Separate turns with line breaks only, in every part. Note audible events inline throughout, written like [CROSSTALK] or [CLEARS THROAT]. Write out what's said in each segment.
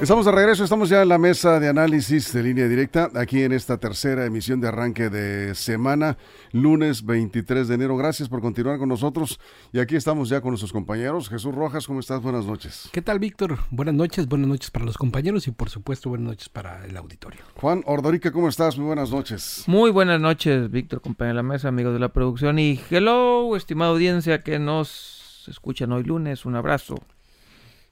Estamos de regreso, estamos ya en la mesa de análisis de línea directa, aquí en esta tercera emisión de arranque de semana, lunes 23 de enero. Gracias por continuar con nosotros y aquí estamos ya con nuestros compañeros. Jesús Rojas, ¿cómo estás? Buenas noches.
¿Qué tal, Víctor? Buenas noches, buenas noches para los compañeros y por supuesto buenas noches para el auditorio.
Juan Ordorica, ¿cómo estás? Muy buenas noches.
Muy buenas noches, Víctor, compañero de la mesa, amigos de la producción y hello, estimada audiencia que nos escuchan hoy lunes. Un abrazo.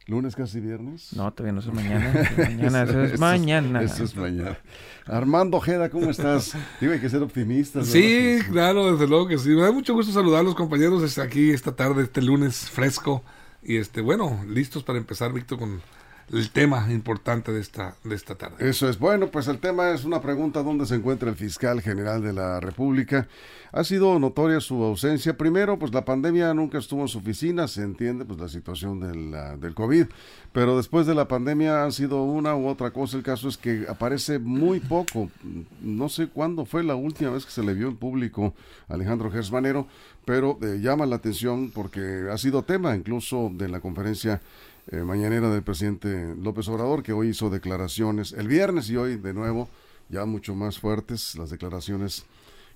¿Lunes casi viernes?
No, todavía no es [LAUGHS] mañana. mañana, eso, es mañana.
Eso es mañana. Armando Ojeda, ¿cómo estás? Digo, hay que ser optimistas.
Sí, claro, desde luego que sí. Me da mucho gusto saludar a los compañeros aquí esta tarde, este lunes fresco. Y este, bueno, listos para empezar, Víctor, con el tema importante de esta, de esta tarde.
Eso es. Bueno, pues el tema es una pregunta dónde se encuentra el fiscal general de la República. Ha sido notoria su ausencia. Primero, pues la pandemia nunca estuvo en su oficina, se entiende pues la situación del, del COVID, pero después de la pandemia ha sido una u otra cosa. El caso es que aparece muy poco. No sé cuándo fue la última vez que se le vio en público Alejandro Gersmanero, pero eh, llama la atención porque ha sido tema incluso de la conferencia eh, mañanera del presidente López Obrador, que hoy hizo declaraciones el viernes y hoy de nuevo ya mucho más fuertes las declaraciones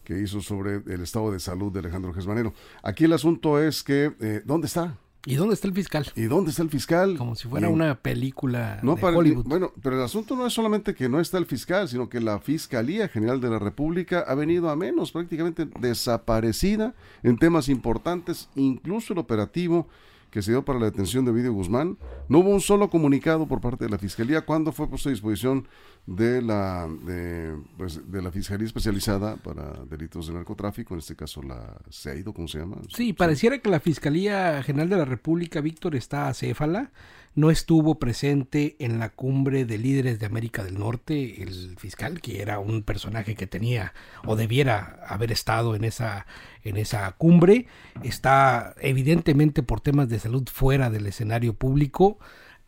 que hizo sobre el estado de salud de Alejandro Gesmanero. Aquí el asunto es que, eh, ¿dónde está?
¿Y dónde está el fiscal?
¿Y dónde está el fiscal?
Como si fuera una película
no
de Hollywood.
Bueno, pero el asunto no es solamente que no está el fiscal, sino que la Fiscalía General de la República ha venido a menos, prácticamente desaparecida en temas importantes, incluso el operativo que se dio para la detención de Ovidio Guzmán. No hubo un solo comunicado por parte de la Fiscalía cuando fue puesto a disposición de la, de, pues, de la Fiscalía Especializada para Delitos de Narcotráfico, en este caso la CEIDO, ¿cómo se llama?
Sí, pareciera que la Fiscalía General de la República, Víctor, está acéfala no estuvo presente en la cumbre de líderes de América del Norte el fiscal, que era un personaje que tenía o debiera haber estado en esa, en esa cumbre. Está evidentemente por temas de salud fuera del escenario público.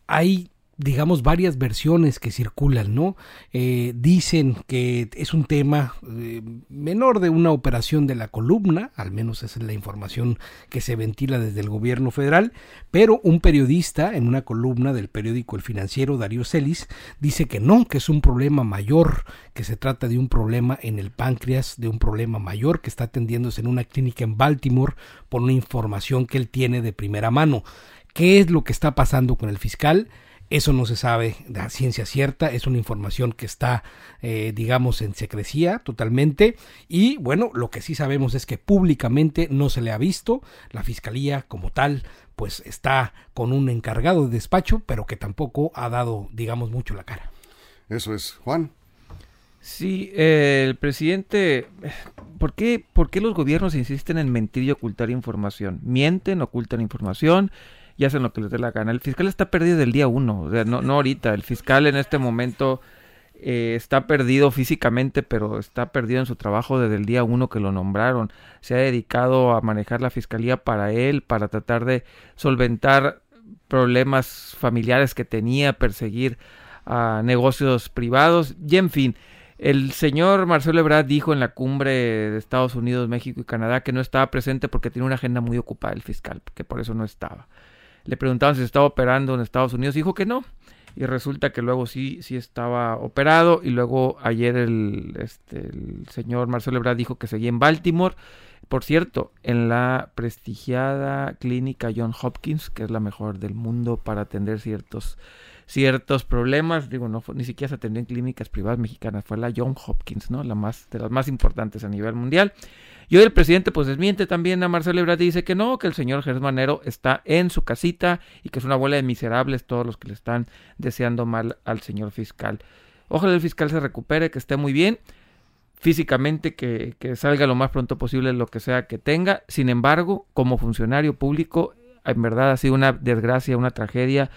Hay digamos, varias versiones que circulan, ¿no? Eh, dicen que es un tema eh, menor de una operación de la columna, al menos esa es la información que se ventila desde el gobierno federal, pero un periodista en una columna del periódico El Financiero, Darío Celis, dice que no, que es un problema mayor, que se trata de un problema en el páncreas, de un problema mayor que está atendiéndose en una clínica en Baltimore por una información que él tiene de primera mano. ¿Qué es lo que está pasando con el fiscal? Eso no se sabe de ciencia cierta, es una información que está, eh, digamos, en secrecía totalmente. Y bueno, lo que sí sabemos es que públicamente no se le ha visto. La fiscalía como tal, pues está con un encargado de despacho, pero que tampoco ha dado, digamos, mucho la cara.
Eso es, Juan.
Sí, eh, el presidente, ¿por qué, ¿por qué los gobiernos insisten en mentir y ocultar información? Mienten, ocultan información y hacen lo que les dé la gana. El fiscal está perdido del día uno, o sea, no, no ahorita. El fiscal en este momento eh, está perdido físicamente, pero está perdido en su trabajo desde el día uno que lo nombraron. Se ha dedicado a manejar la fiscalía para él, para tratar de solventar problemas familiares que tenía, perseguir a negocios privados y en fin. El señor Marcelo Ebrard dijo en la cumbre de Estados Unidos, México y Canadá que no estaba presente porque tiene una agenda muy ocupada el fiscal, que por eso no estaba le preguntaban si estaba operando en Estados Unidos, dijo que no. Y resulta que luego sí, sí estaba operado. Y luego ayer el, este, el señor Marcelo Ebrard dijo que seguía en Baltimore. Por cierto, en la prestigiada clínica John Hopkins, que es la mejor del mundo para atender ciertos, ciertos problemas. Digo, no ni siquiera se atendió en clínicas privadas mexicanas, fue la John Hopkins, ¿no? La más, de las más importantes a nivel mundial. Y hoy el presidente pues desmiente también a Marcelo Ebrard y dice que no, que el señor Germán está en su casita y que es una bola de miserables todos los que le están deseando mal al señor fiscal. Ojalá el fiscal se recupere, que esté muy bien. Físicamente que, que salga lo más pronto posible lo que sea que tenga. Sin embargo, como funcionario público, en verdad ha sido una desgracia, una tragedia.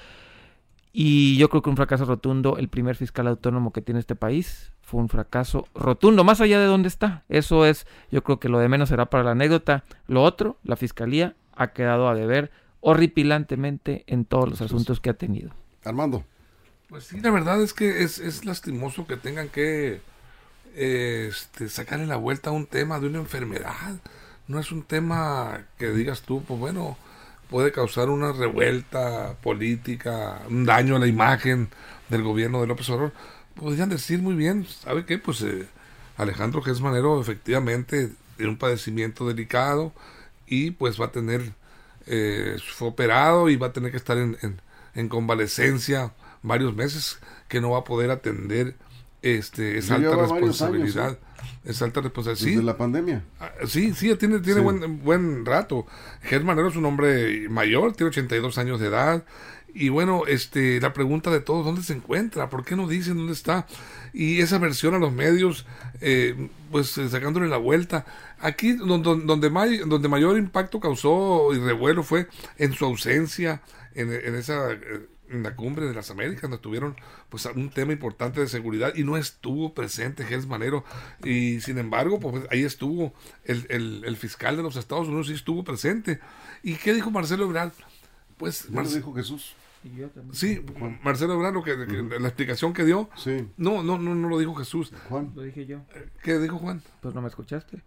Y yo creo que un fracaso rotundo, el primer fiscal autónomo que tiene este país, fue un fracaso rotundo, más allá de dónde está. Eso es, yo creo que lo de menos será para la anécdota. Lo otro, la fiscalía ha quedado a deber horripilantemente en todos los asuntos que ha tenido.
Armando.
Pues sí, la verdad es que es, es lastimoso que tengan que eh, este, sacarle la vuelta a un tema de una enfermedad. No es un tema que digas tú, pues bueno, puede causar una revuelta política, un daño a la imagen del gobierno de López Obrador. Podrían decir muy bien, ¿sabe qué? Pues eh, Alejandro Gesmanero efectivamente tiene un padecimiento delicado y pues va a tener, eh, fue operado y va a tener que estar en, en, en convalecencia varios meses, que no va a poder atender este, esa alta responsabilidad. Años, ¿sí? Esa alta responsabilidad.
Desde
sí.
la pandemia.
Ah, Sí, sí, tiene, tiene
Sí.
Buen, buen rato. Germán es un hombre mayor, tiene 82 años de edad. Y bueno, este, la pregunta de todos, ¿dónde se encuentra? ¿Por qué no dicen dónde está? Y esa versión a los medios, eh, pues eh, sacándole la vuelta. Aquí donde, donde, may- donde mayor impacto causó y revuelo fue en su ausencia, en, en esa... en la cumbre de las Américas, donde tuvieron pues un tema importante de seguridad y no estuvo presente Gers Manero y sin embargo pues ahí estuvo el, el, el fiscal de los Estados Unidos sí estuvo presente y qué dijo Marcelo Ebrard pues
Ya lo
Marce-
dijo Jesús.
sí Marcelo Ebrard lo que, que- la explicación que dio
Sí.
no no no no lo dijo Jesús
Juan.
Lo dije yo.
qué dijo Juan
Pues no me escuchaste.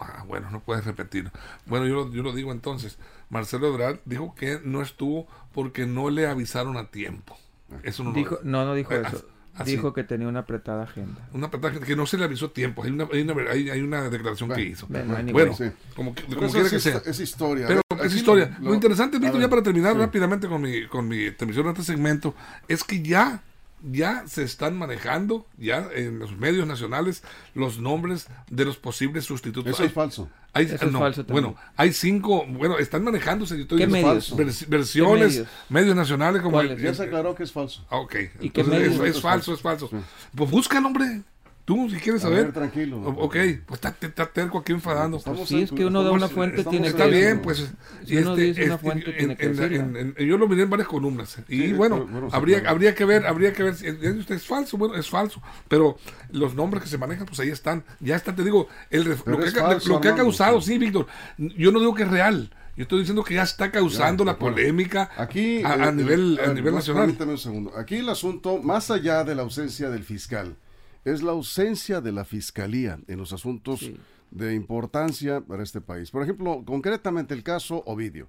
Ah, bueno, no puedes repetir. Bueno, yo, lo- yo lo digo entonces. Marcelo Ebrard dijo que no estuvo porque no le avisaron a tiempo. Eso no lo-
Dijo, no, no dijo
Eh,
eso.
así.
Dijo que tenía una apretada agenda.
Una petaca que no se le avisó a tiempo. Hay una, hay una, hay, hay una declaración
Bueno,
que hizo.
bueno,
Sí.
como, que- como quiera
es,
que sea.
es historia.
Pero es historia. Lo,
lo-
interesante, Víctor, ya para terminar
sí.
rápidamente con mi, con mi transmisión de este segmento, es que ya, ya se están manejando, ya en los medios nacionales, los nombres de los posibles sustitutos.
Eso
Hay-
es falso.
hay-
Eso es
no,
falso también.
Bueno, hay cinco, bueno, están manejándose. yo estoy
¿Qué
diciendo
medios?
vers- versiones,
¿Qué medios?
medios? nacionales como
Ya se aclaró que es falso.
Ah, ok.
¿Y qué
Entonces, es, es
Eso es
falso, es falso.
Sí.
Pues busca el hombre. Tú, si quieres
A
saber.
ver, tranquilo.
O- Ok, pues está, está terco aquí enfadando.
Estamos
Sí, es que uno da una fuente, tiene
Está
que-
bien, pues.
Si uno dice una fuente,
en-
tiene que
en la-
decirla.
en- en- yo lo miré en varias columnas. Y
Sí,
bueno,
pero- bueno, sí,
habría,
claro.
habría que ver, habría que ver. si es, es falso, bueno, es falso. Pero los nombres que se manejan, pues ahí están. Ya está, te digo, el, lo, que,
falso,
lo que ha causado,
sí.
sí, Víctor. Yo no digo que es real. Yo estoy diciendo que ya está causando
Ya,
la polémica
Aquí,
a, a
eh,
nivel,
a
a nivel nacional.
un segundo. Aquí el asunto, más allá de la ausencia del fiscal, es la ausencia de la fiscalía en los asuntos
Sí.
de importancia para este país. Por ejemplo, concretamente el caso Ovidio.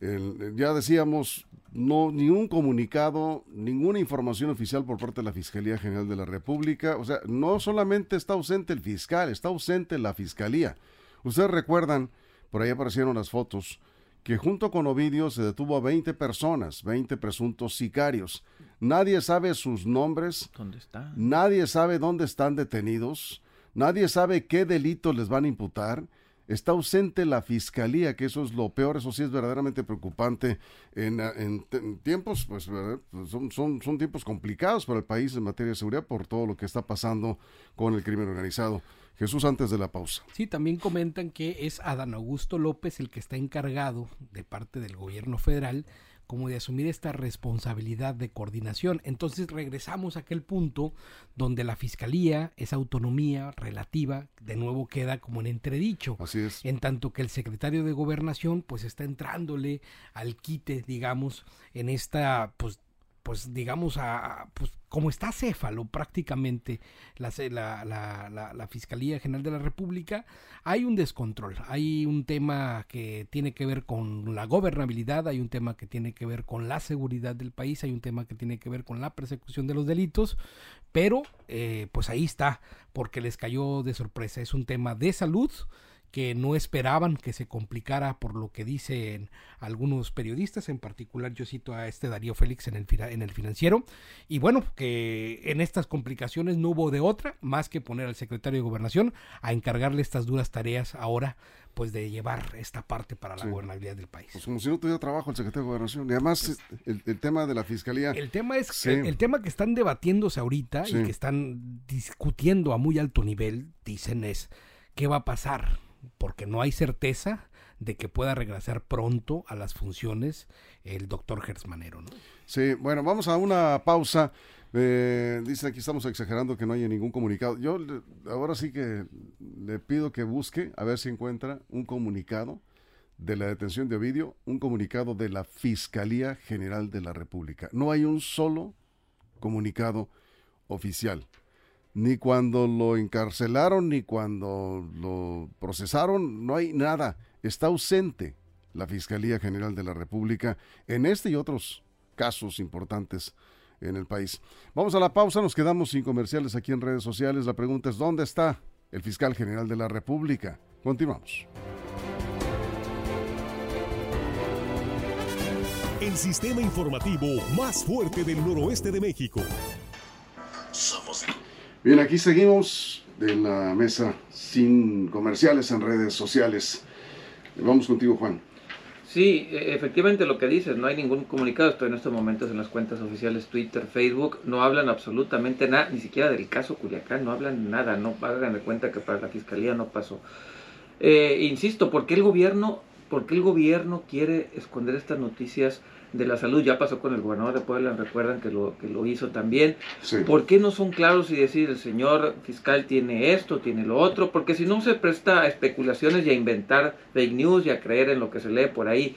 El- ya decíamos, no ni un comunicado, ninguna información oficial por parte de la Fiscalía General de la República. O sea, no solamente está ausente el fiscal, está ausente la Fiscalía. Ustedes recuerdan, por ahí aparecieron las fotos, que junto con Ovidio se detuvo a 20 personas, 20 presuntos sicarios. Nadie sabe sus nombres,
¿Dónde está?
Nadie sabe dónde están detenidos, nadie sabe qué delitos les van a imputar. Está ausente la fiscalía, que eso es lo peor, eso sí es verdaderamente preocupante en, en- en tiempos, pues. Pues, son, son, son tiempos complicados para el país en materia de seguridad por todo lo que está pasando con el crimen organizado. Jesús, antes de la pausa.
Sí, también comentan que es Adán Augusto López el que está encargado de parte del gobierno federal como de asumir esta responsabilidad de coordinación. Entonces regresamos a aquel punto donde la fiscalía, esa autonomía relativa, de nuevo queda como en entredicho.
Así es.
En tanto que el secretario de gobernación pues está entrándole al quite, digamos, en esta pues pues digamos a pues como está céfalo prácticamente la, la, la Fiscalía General de la República, hay un descontrol, hay un tema que tiene que ver con la gobernabilidad, hay un tema que tiene que ver con la seguridad del país, hay un tema que tiene que ver con la persecución de los delitos, pero eh, pues ahí está, porque les cayó de sorpresa, es un tema de salud, que no esperaban que se complicara por lo que dicen algunos periodistas, en particular yo cito a este Darío Félix en el, en el financiero, y bueno, que en estas complicaciones no hubo de otra más que poner al secretario de gobernación a encargarle estas duras tareas ahora pues de llevar esta parte para la
Sí.
gobernabilidad del país.
Pues como si no tuviera trabajo el secretario de Gobernación. Y además, el, el tema de la fiscalía.
El tema es
Sí.
el, el tema que están debatiéndose ahorita
Sí.
y que están discutiendo a muy alto nivel, dicen es qué va a pasar, porque no hay certeza de que pueda regresar pronto a las funciones el doctor Gersmanero, ¿no?
Sí, bueno, vamos a una pausa. Eh, dicen aquí estamos exagerando que no haya ningún comunicado. Yo ahora sí que le pido que busque a ver si encuentra un comunicado de la detención de Ovidio, un comunicado de la Fiscalía General de la República. No hay un solo comunicado oficial. Ni cuando lo encarcelaron, ni cuando lo procesaron, no hay nada. Está ausente la Fiscalía General de la República en este y otros casos importantes en el país. Vamos a la pausa, nos quedamos sin comerciales aquí en redes sociales. La pregunta es, ¿dónde está el fiscal general de la República? Continuamos.
El sistema informativo más fuerte del noroeste de México.
Bien, aquí seguimos en la mesa sin comerciales en redes sociales. Vamos contigo, Juan.
Sí, e- efectivamente lo que dices, no hay ningún comunicado, estoy en estos momentos en las cuentas oficiales Twitter, Facebook, no hablan absolutamente nada, ni siquiera del caso Culiacán, no hablan nada, no hagan de cuenta que para la fiscalía no pasó. Eh, insisto, ¿por qué el gobierno, por qué el gobierno quiere esconder estas noticias de la salud? Ya pasó con el gobernador de Puebla, recuerdan que lo, que lo hizo también.
Sí.
¿Por qué no son claros y decir el señor fiscal tiene esto, tiene lo otro? Porque si no se presta a especulaciones y a inventar fake news y a creer en lo que se lee por ahí.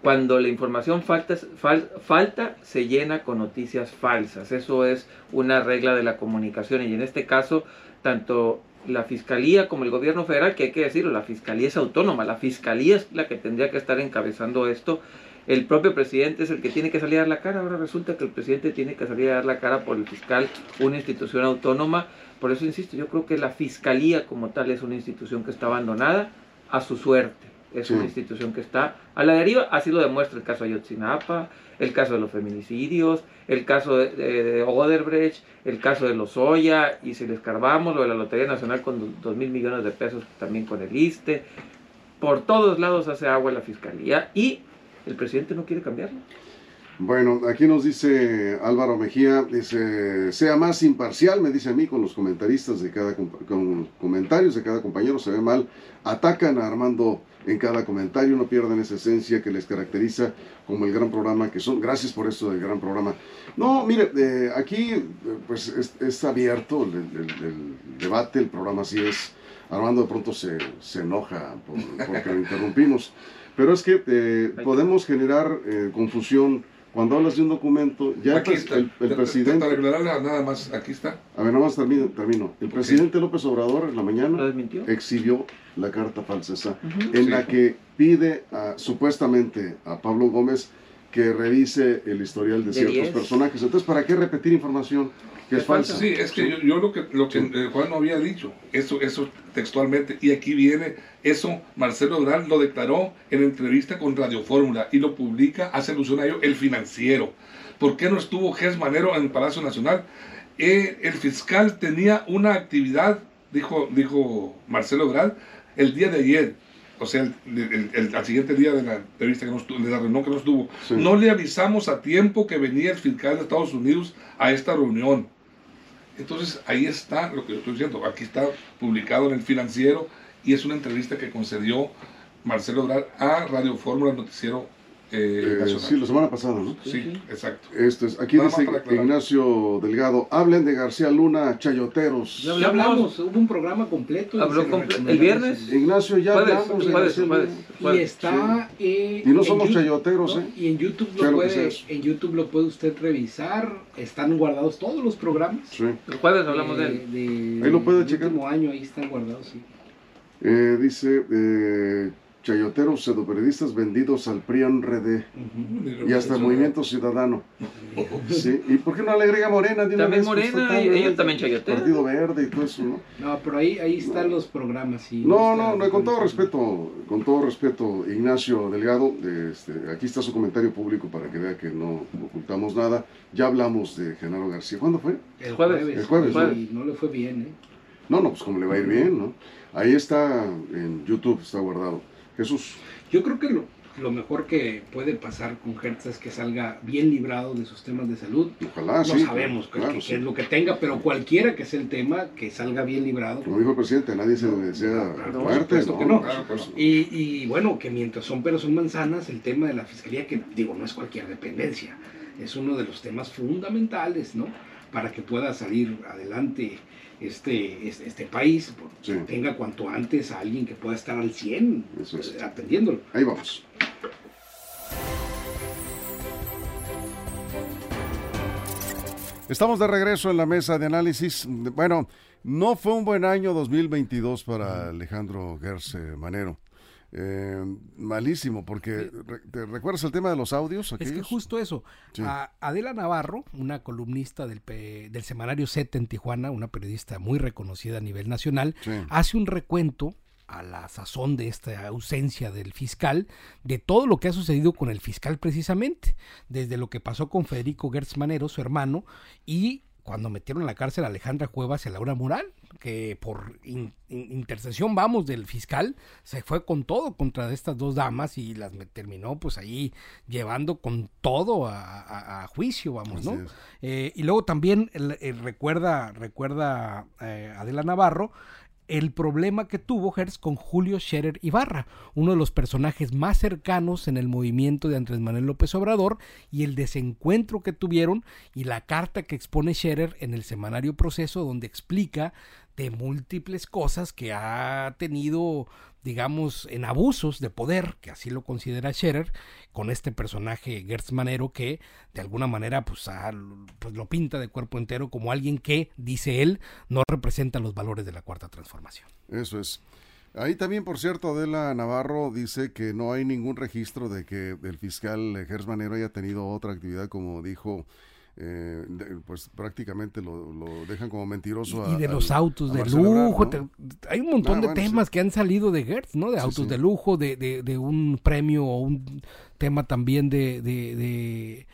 Cuando la información falta, fal- falta, se llena con noticias falsas. Eso es una regla de la comunicación y en este caso, tanto la Fiscalía como el gobierno federal, que hay que decirlo, la Fiscalía es autónoma, la Fiscalía es la que tendría que estar encabezando esto. El propio presidente es el que tiene que salir a dar la cara. Ahora resulta que el presidente tiene que salir a dar la cara por el fiscal, una institución autónoma. Por eso insisto, yo creo que la Fiscalía como tal es una institución que está abandonada a su suerte. Es
Sí.
una institución que está a la deriva, así lo demuestra el caso Ayotzinapa, el caso de los feminicidios, el caso de, de, de Oderbrecht, el caso de Lozoya, y si le escarbamos lo de la Lotería Nacional con do- dos mil millones de pesos también con el ISTE. Por todos lados hace agua la Fiscalía y el presidente no quiere cambiarlo.
Bueno, aquí nos dice Álvaro Mejía, dice, sea más imparcial, me dice a mí, con los comentaristas de cada, con comentarios de cada compañero, se ve mal, atacan a Armando en cada comentario, no pierden esa esencia que les caracteriza como el gran programa que son. Gracias por esto del gran programa. No, mire, eh, aquí eh, pues es, abierto el, debate, el programa así es. Armando de pronto se, se enoja por- porque lo interrumpimos. Pero es que eh, podemos generar eh, confusión cuando hablas de un documento. Ya el,
Aquí está.
el- el
Para
presidente.
aclararle nada más, aquí está.
A ver, nada más termino. termino. El presidente López Obrador en la
¿Lo
mañana exhibió la carta falsa esa,
Ujú.
en
Sí.
la que pide a- supuestamente a Pablo Gómez que revise el historial de
De
ciertos
10.
personajes. Entonces, ¿para qué repetir información que es
falsa.
Sí, es que yo, yo lo que, lo que eh, Juan no había dicho, eso, eso textualmente, y aquí viene, eso Marcelo Ebrard lo declaró en entrevista con Radio Fórmula y lo publica, hace alusión a ello, el financiero. ¿Por qué no estuvo Gers Manero en Palacio Nacional? Eh, el fiscal tenía una actividad, dijo, dijo Marcelo Ebrard, el día de ayer, o sea, el, el- el- al siguiente día de la entrevista que no estuvo, de la reunión que no estuvo,
Sí.
no le avisamos a tiempo que venía el fiscal de Estados Unidos a esta reunión. Entonces ahí está lo que yo estoy diciendo. Aquí está publicado en el financiero y es una entrevista que concedió Marcelo Ebrard a Radio Fórmula Noticiero eh,
Eh, sí, la semana pasada, ¿no?
Sí, exacto.
Esto es, aquí
Nada
dice. Ignacio Delgado, hablen de García Luna, chayoteros.
Ya
Ya hablamos, hubo un programa completo.
Habló comple- el viernes.
Ignacio, ya
Puedes,
hablamos de
puedes,
García
puedes,
Luna.
Y
puedes.
está eh,
Y no
en
somos chayoteros,
¿no?
¿eh?
Y en YouTube lo puede,
sí.
en YouTube lo puede usted revisar. Están guardados todos los programas.
Sí.
El jueves hablamos de él.
de-
Ahí lo puede checar.
último año ahí están guardados, sí.
Eh, dice, eh, chayoteros, pseudoperiodistas vendidos al PRIAN RD y hasta el Movimiento Ciudadano. Sí. ¿Y por qué no le agrega Morena? de una
También
vez? Pues,
Morena,
total,
ellos también chayotean.
Partido Verde y todo eso, ¿no?
No, pero ahí, ahí están los programas. Y
No, no, no, con todo respeto, con todo respeto, Ignacio Delgado, este, aquí está su comentario público para que vea que no ocultamos nada. Ya hablamos de Genaro García. ¿Cuándo fue?
El
Jueves.
jueves.
El jueves,
Y no le fue bien, ¿eh?
No, no, pues como le va a ir bien, ¿no? Ahí está en YouTube, está guardado. Jesús.
Yo creo que lo, lo mejor que puede pasar con Hertz es que salga bien librado de sus temas de salud.
Ojalá,
no
sí.
sabemos qué-
claro, sí.
es lo que tenga, pero cualquiera que sea el tema, que salga bien librado.
Como dijo el presidente, nadie se desea
Claro,
muerte, ¿no?
que no.
Por supuesto.
Y, y bueno, que mientras son peras son manzanas, el tema de la fiscalía, que digo, no es cualquier dependencia, es uno de los temas fundamentales, ¿no? Para que pueda salir adelante este, este, este país,
Sí.
tenga cuanto antes a alguien que pueda estar al 100
Eso es.
eh, atendiéndolo.
Ahí vamos. Estamos de regreso en la mesa de análisis. Bueno, no fue un buen año 2022 para Alejandro Gerse Manero. Eh, malísimo, porque ¿te recuerdas el tema de los audios?
Es que
aquellos?
justo eso.
Sí.
A Adela Navarro, una columnista del, pe- del semanario Z en Tijuana, una periodista muy reconocida a nivel nacional,
Sí.
hace un recuento a la sazón de esta ausencia del fiscal, de todo lo que ha sucedido con el fiscal precisamente, desde lo que pasó con Federico Gertz Manero, su hermano, y cuando metieron a la cárcel a Alejandra Cuevas y a Laura Moral, que por in- in- intercesión, vamos, del fiscal, se fue con todo contra estas dos damas y las me- terminó pues ahí llevando con todo a, a- a juicio, vamos, ¿no? Eh, y luego también el- el recuerda, recuerda eh, Adela Navarro el problema que tuvo Hertz con Julio Scherer Ibarra, uno de los personajes más cercanos en el movimiento de Andrés Manuel López Obrador, y el desencuentro que tuvieron y la carta que expone Scherer en el semanario Proceso, donde explica de múltiples cosas que ha tenido, digamos, en abusos de poder, que así lo considera Scherer, con este personaje Gertz Manero que de alguna manera pues, pues lo pinta de cuerpo entero como alguien que, dice él, no representa los valores de la cuarta transformación.
Eso es. Ahí también, por cierto, Adela Navarro dice que no hay ningún registro de que el fiscal Gers Manero haya tenido otra actividad, como dijo, eh, de- pues prácticamente lo, lo dejan como mentiroso.
y
a-
de
al-
los autos
a
de lujo.
¿no?
te- hay un montón
Ah,
de
bueno, sí.
temas que han salido de Gertz, ¿no? De
Sí,
autos
sí.
de lujo, de, de, de un premio o un tema también de, de, de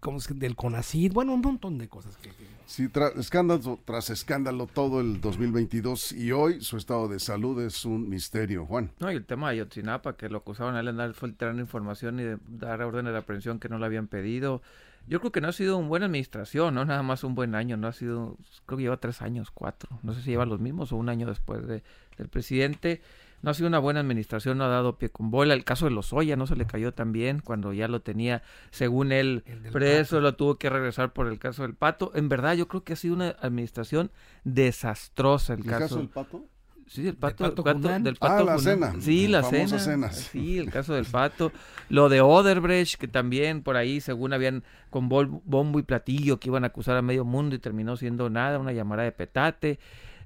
¿cómo es que? del CONACID. Bueno, un montón de cosas que... que-
Sí, tra- escándalo tras escándalo todo el 2022 y hoy su estado de salud es un misterio, Juan.
No, y el tema de Ayotzinapa, que lo acusaban a él de andar filtrando información y de dar órdenes de aprehensión que no le habían pedido. Yo creo que no ha sido una buena administración, no nada más un buen año, no ha sido, creo que lleva tres años, cuatro, no sé si lleva los mismos o un año después de, del presidente. No ha sido una buena administración, no ha dado pie con bola. El caso de Lozoya no se le cayó tan bien cuando ya lo tenía, según él, preso,
Pato.
lo tuvo que regresar por el caso del Pato. En verdad, yo creo que ha sido una administración desastrosa el,
¿El caso del pato?
¿Del
Sí, el pato,
Pato
pato- del
Ah, la cena,
Sí,
la
cena.
cena.
Sí, el caso del [LAUGHS] pato. Lo de Oderbrecht, que también por ahí, según habían con bombo y platillo, que iban a acusar a medio mundo y terminó siendo nada, una llamada de petate.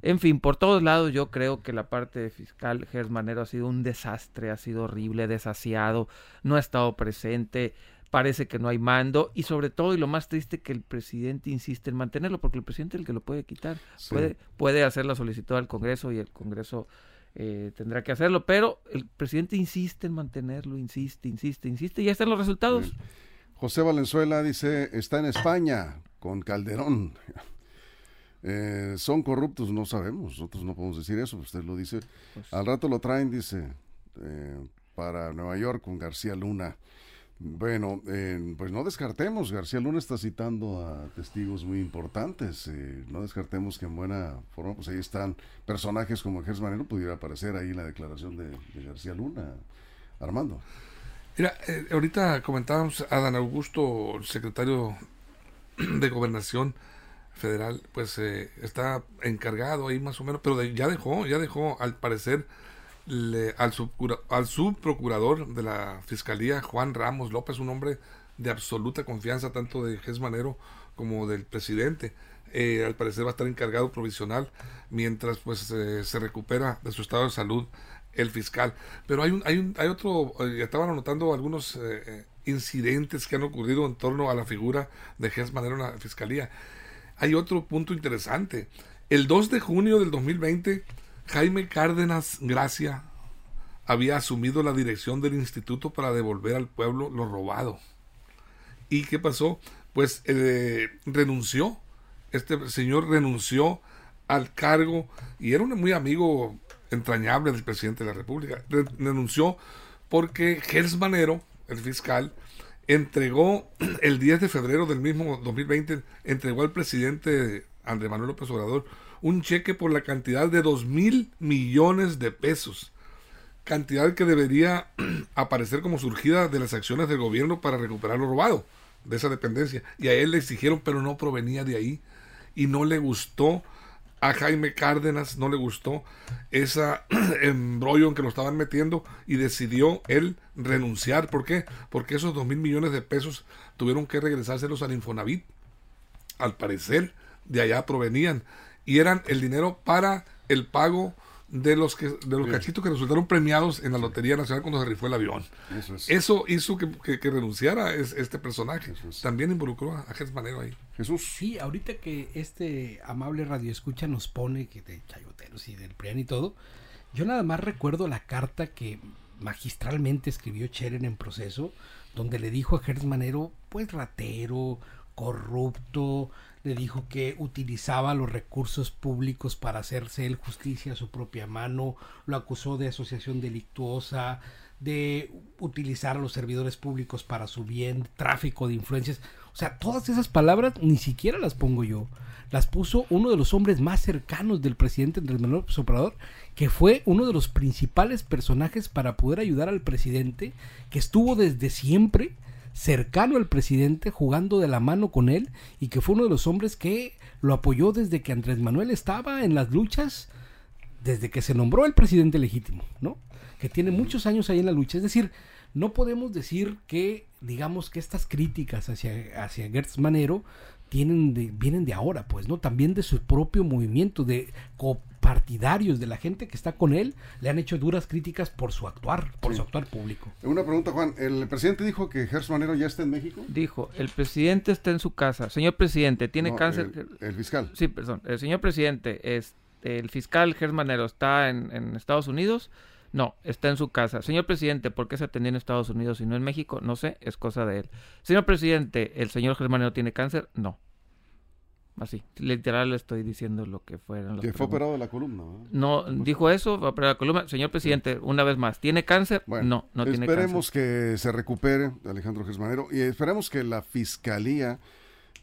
En fin, por todos lados yo creo que la parte fiscal Gers Manero ha sido un desastre, ha sido horrible, desasiado, no ha estado presente, parece que no hay mando y sobre todo y lo más triste que el presidente insiste en mantenerlo porque el presidente es el que lo puede quitar
Sí.
puede puede hacer la solicitud al Congreso y el Congreso eh, tendrá que hacerlo pero el presidente insiste en mantenerlo insiste insiste insiste y ya están los resultados.
José Valenzuela dice, está en España con Calderón. [LAUGHS] Eh, son corruptos, no sabemos, nosotros no podemos decir eso, usted lo dice.
Pues-
Al rato lo traen, dice, eh, para Nueva York con García Luna. Bueno, eh, pues no descartemos, García Luna está citando a testigos muy importantes, eh, no descartemos que en buena forma, pues ahí están personajes como Gers Manero, pudiera aparecer ahí en la declaración de, García Luna, Armando.
Mira, eh, ahorita comentábamos a Dan Augusto, secretario [CLEARS THROAT] de Gobernación Federal, pues eh, está encargado ahí más o menos, pero ya dejó, ya dejó al parecer le- al, subcura- al subprocurador de la Fiscalía, Juan Ramos López, un hombre de absoluta confianza tanto de Ges Manero como del presidente. Eh, al parecer va a estar encargado provisional mientras pues eh, se recupera de su estado de salud el fiscal. Pero hay un, hay un, hay otro, eh, estaban anotando algunos eh, incidentes que han ocurrido en torno a la figura de Ges Manero en la fiscalía. Hay otro punto interesante. El 2 de junio del 2020, Jaime Cárdenas Gracia había asumido la dirección del instituto para devolver al pueblo lo robado. ¿Y qué pasó? Pues eh, renunció, este señor renunció al cargo y era un muy amigo entrañable del presidente de la República. Renunció porque Gers Manero, el fiscal, entregó el 10 de febrero del mismo 2020, entregó al presidente Andrés Manuel López Obrador un cheque por la cantidad de 2 mil millones de pesos. Cantidad que debería [CLEARS THROAT] aparecer como surgida de las acciones del gobierno para recuperar lo robado de esa dependencia. Y a él le exigieron, pero no provenía de ahí. Y no le gustó a Jaime Cárdenas no le gustó ese [CLEARS THROAT] embrollo en que lo estaban metiendo y decidió él renunciar. ¿Por qué? Porque esos dos mil millones de pesos tuvieron que regresárselos al Infonavit. Al parecer, de allá provenían. Y eran el dinero para el pago de los que de los cachitos que resultaron premiados en la Lotería Nacional cuando se rifó el avión. Eso, hizo que, que, renunciara este personaje. También involucró a, Jesús Manero ahí.
Jesús. Sí, ahorita que este amable radio escucha nos pone que de chayoteros y del PRIAN y todo, yo nada más recuerdo la carta que magistralmente escribió Cheren en proceso, donde le dijo a Jesús Manero, pues ratero, corrupto, le dijo que utilizaba los recursos públicos para hacerse él justicia a su propia mano, lo acusó de asociación delictuosa, de utilizar a los servidores públicos para su bien, tráfico de influencias. O sea, todas esas palabras ni siquiera las pongo yo. Las puso uno de los hombres más cercanos del presidente Andrés Manuel López que fue uno de los principales personajes para poder ayudar al presidente, que estuvo desde siempre cercano al presidente, jugando de la mano con él y que fue uno de los hombres que lo apoyó desde que Andrés Manuel estaba en las luchas, desde que se nombró el presidente legítimo, ¿no? Que tiene muchos años ahí en la lucha. Es decir, no podemos decir que, digamos, que estas críticas hacia, hacia Gertz Manero tienen de, vienen de ahora, pues, ¿no? También de su propio movimiento, de partidarios de la gente que está con él le han hecho duras críticas por su actuar, por su actuar público.
Una pregunta, Juan. ¿El presidente dijo que Gerson Manero ya está en México?
Dijo, el presidente está en su casa. Señor presidente, tiene cáncer.
El, fiscal.
Sí, perdón. El señor presidente, es, el fiscal Gerson Manero está en, Estados Unidos. No, está en su casa. Señor presidente, ¿por qué se atendió en Estados Unidos y no en México? No sé, es cosa de él. Señor presidente, ¿el señor Gerson Manero tiene cáncer? No. Así, literal estoy diciendo lo que fueron.
Que fue operado de la columna.
No, dijo eso, fue operado de la columna. Señor presidente, una vez más, ¿tiene cáncer? no, no tiene
cáncer. Esperemos que se recupere Alejandro Gesmanero y esperemos que la fiscalía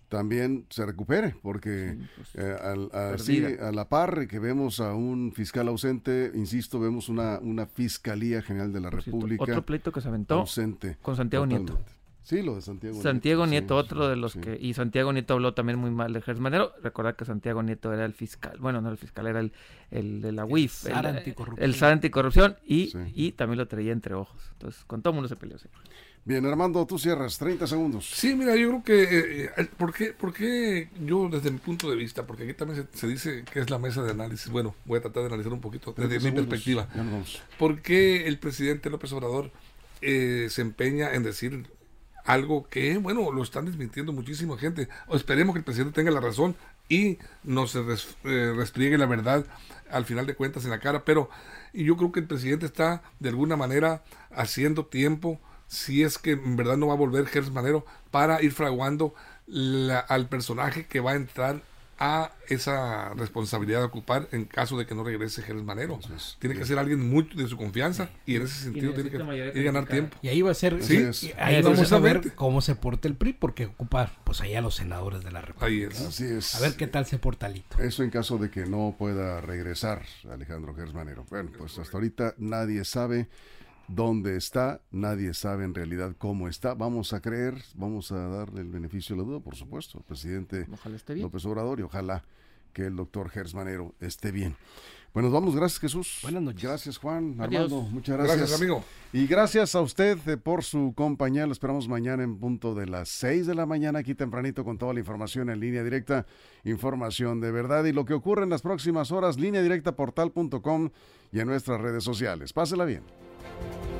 también se recupere, porque pues, eh, a la par que vemos a un fiscal ausente, insisto, vemos una, una Fiscalía General de la República.
otro pleito que se aventó ausente, con Santiago Nieto.
Sí, lo de Santiago,
Santiago Nieto. otro de los que... Y Santiago Nieto habló también muy mal de Gers Manero. Recordar que Santiago Nieto era el fiscal. Bueno, no el fiscal, era el, el de la UIF. El SAR anticorrupción. El SAR anticorrupción y, y también lo traía entre ojos. Entonces, con todo el mundo se peleó siempre.
Bien, Armando, tú cierras, 30 segundos.
Sí, mira, yo creo que, eh, eh, ¿por, qué, ¿por, qué, yo desde mi punto de vista, porque aquí también se, dice que es la mesa de análisis, bueno, voy a tratar de analizar un poquito desde mi perspectiva, ¿por qué el presidente López Obrador eh, se empeña en decir algo que, bueno, lo están desmintiendo muchísima gente. O esperemos que el presidente tenga la razón y nos eh, respliegue la verdad al final de cuentas en la cara. Pero yo creo que el presidente está de alguna manera haciendo tiempo, si es que en verdad no va a volver Gers Manero, para ir fraguando al personaje que va a entrar a esa responsabilidad de ocupar en caso de que no regrese Jerez Manero. tiene que ser alguien muy de su confianza y en ese sentido tiene que ganar tiempo.
Y ahí va a ser, ahí vamos a ver cómo se porta el PRI porque ocupa pues allá los senadores de la República. A ver qué tal se porta Lito.
Eso en caso de que no pueda regresar Alejandro Jerez Manero. Bueno, pues hasta ahorita nadie sabe dónde está, nadie sabe en realidad cómo está. Vamos a creer, vamos a darle el beneficio de la duda, por supuesto, al presidente López Obrador y ojalá que el doctor Gersmanero esté bien. Bueno, vamos, gracias Jesús.
Buenas noches.
Gracias Juan, Armando, muchas gracias.
Gracias amigo.
Y gracias a usted eh, por su compañía. Lo esperamos mañana en punto de las 6 de la mañana, aquí tempranito con toda la información en línea directa, información de verdad y lo que ocurre en las próximas horas, línea directa portal.com y en nuestras redes sociales. Pásela bien. Thank you.